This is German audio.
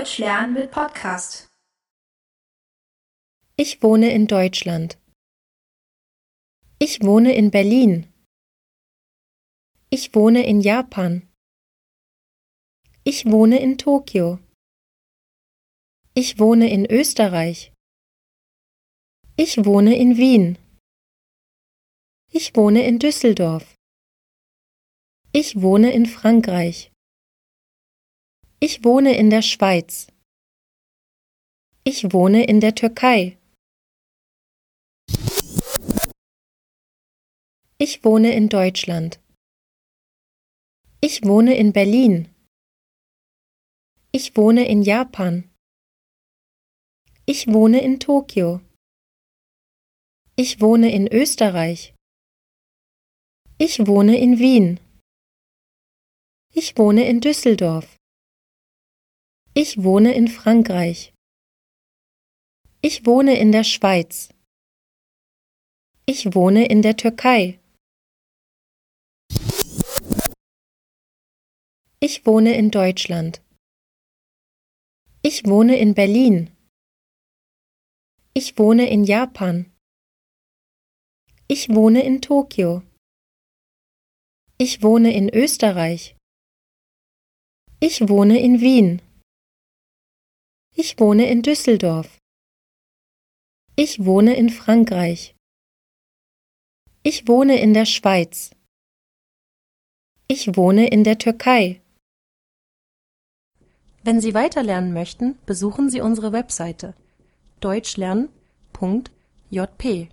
Deutsch lernen mit Podcast. Ich wohne in Deutschland. Ich wohne in Berlin. Ich wohne in Japan. Ich wohne in Tokio. Ich wohne in Österreich. Ich wohne in Wien. Ich wohne in Düsseldorf. Ich wohne in Frankreich. Ich wohne in der Schweiz. Ich wohne in der Türkei. Ich wohne in Deutschland. Ich wohne in Berlin. Ich wohne in Japan. Ich wohne in Tokio. Ich wohne in Österreich. Ich wohne in Wien. Ich wohne in Düsseldorf. Ich wohne in Frankreich. Ich wohne in der Schweiz. Ich wohne in der Türkei. Ich wohne in Deutschland. Ich wohne in Berlin. Ich wohne in Japan. Ich wohne in Tokio. Ich wohne in Österreich. Ich wohne in Wien. Ich wohne in Düsseldorf. Ich wohne in Frankreich. Ich wohne in der Schweiz. Ich wohne in der Türkei. Wenn Sie weiterlernen möchten, besuchen Sie unsere Webseite deutschlernen.jp